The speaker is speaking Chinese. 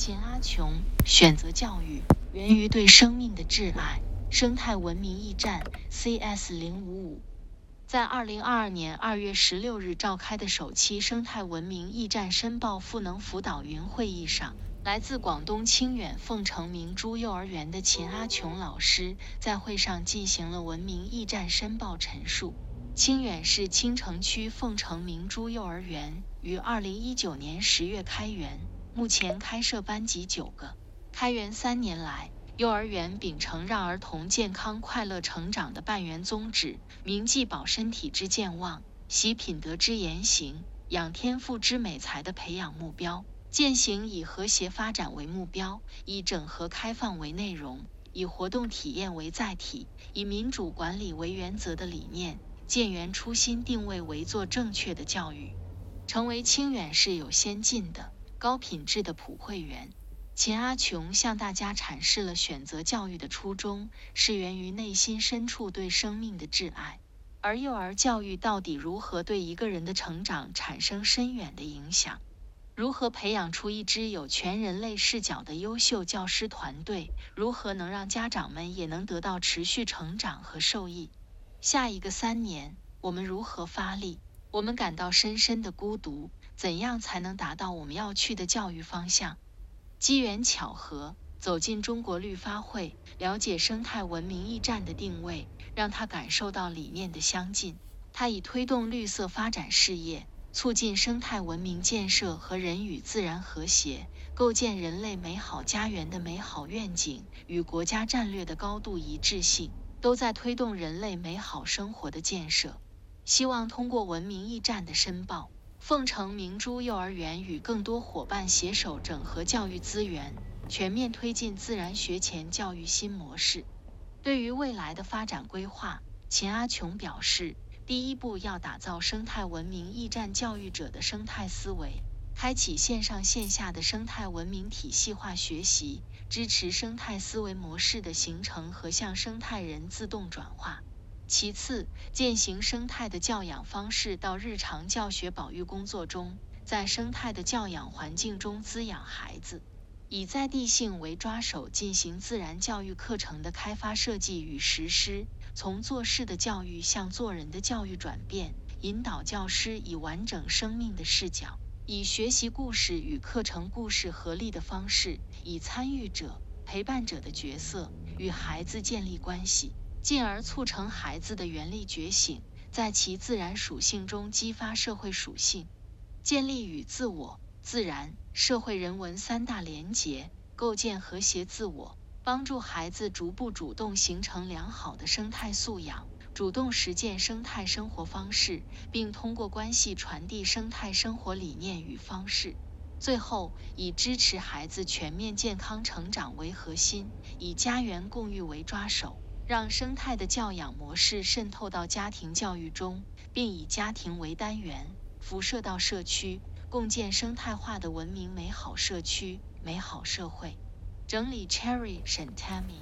秦阿琼选择教育源于对生命的挚爱。生态文明驿站 CS 零五五，在二零二二年二月十六日召开的首期生态文明驿站申报赋能辅导云会议上，来自广东清远凤城明珠幼儿园的秦阿琼老师在会上进行了文明驿站申报陈述。清远市青城区凤城明珠幼儿园于二零一九年十月开园，目前开设班级九个。开园三年来，幼儿园秉承让儿童健康快乐成长的办园宗旨，铭记保身体之健忘，习品德之言行，养天赋之美才的培养目标，践行以和谐发展为目标，以整合开放为内容，以活动体验为载体，以民主管理为原则的理念，建园初心定位为做正确的教育，成为清远市有先进的、高品质的普惠园。秦阿琼向大家阐释了选择教育的初衷，是源于内心深处对生命的挚爱。而幼儿教育到底如何对一个人的成长产生深远的影响？如何培养出一支有全人类视角的优秀教师团队？如何能让家长们也能得到持续成长和受益？下一个三年，我们如何发力？我们感到深深的孤独，怎样才能达到我们要去的教育方向？机缘巧合，走进中国绿发会，了解生态文明驿站的定位，让他感受到理念的相近。他以推动绿色发展事业、促进生态文明建设和人与自然和谐、构建人类美好家园的美好愿景与国家战略的高度一致性，都在推动人类美好生活的建设。希望通过文明驿站的申报。凤城明珠幼儿园与更多伙伴携手整合教育资源，全面推进自然学前教育新模式。对于未来的发展规划，秦阿琼表示，第一步要打造生态文明驿站教育者的生态思维，开启线上线下的生态文明体系化学习，支持生态思维模式的形成和向生态人自动转化。其次，践行生态的教养方式到日常教学保育工作中，在生态的教养环境中滋养孩子，以在地性为抓手进行自然教育课程的开发设计与实施，从做事的教育向做人的教育转变，引导教师以完整生命的视角，以学习故事与课程故事合力的方式，以参与者、陪伴者的角色与孩子建立关系。进而促成孩子的原力觉醒，在其自然属性中激发社会属性，建立与自我、自然、社会人文三大连结，构建和谐自我，帮助孩子逐步主动形成良好的生态素养，主动实践生态生活方式，并通过关系传递生态生活理念与方式。最后，以支持孩子全面健康成长为核心，以家园共育为抓手。让生态的教养模式渗透到家庭教育中，并以家庭为单元，辐射到社区，共建生态化的文明美好社区、美好社会。整理：Cherry Shen Tammy。